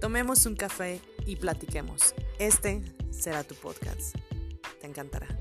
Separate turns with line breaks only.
Tomemos un café y platiquemos. Este será tu podcast. Te encantará.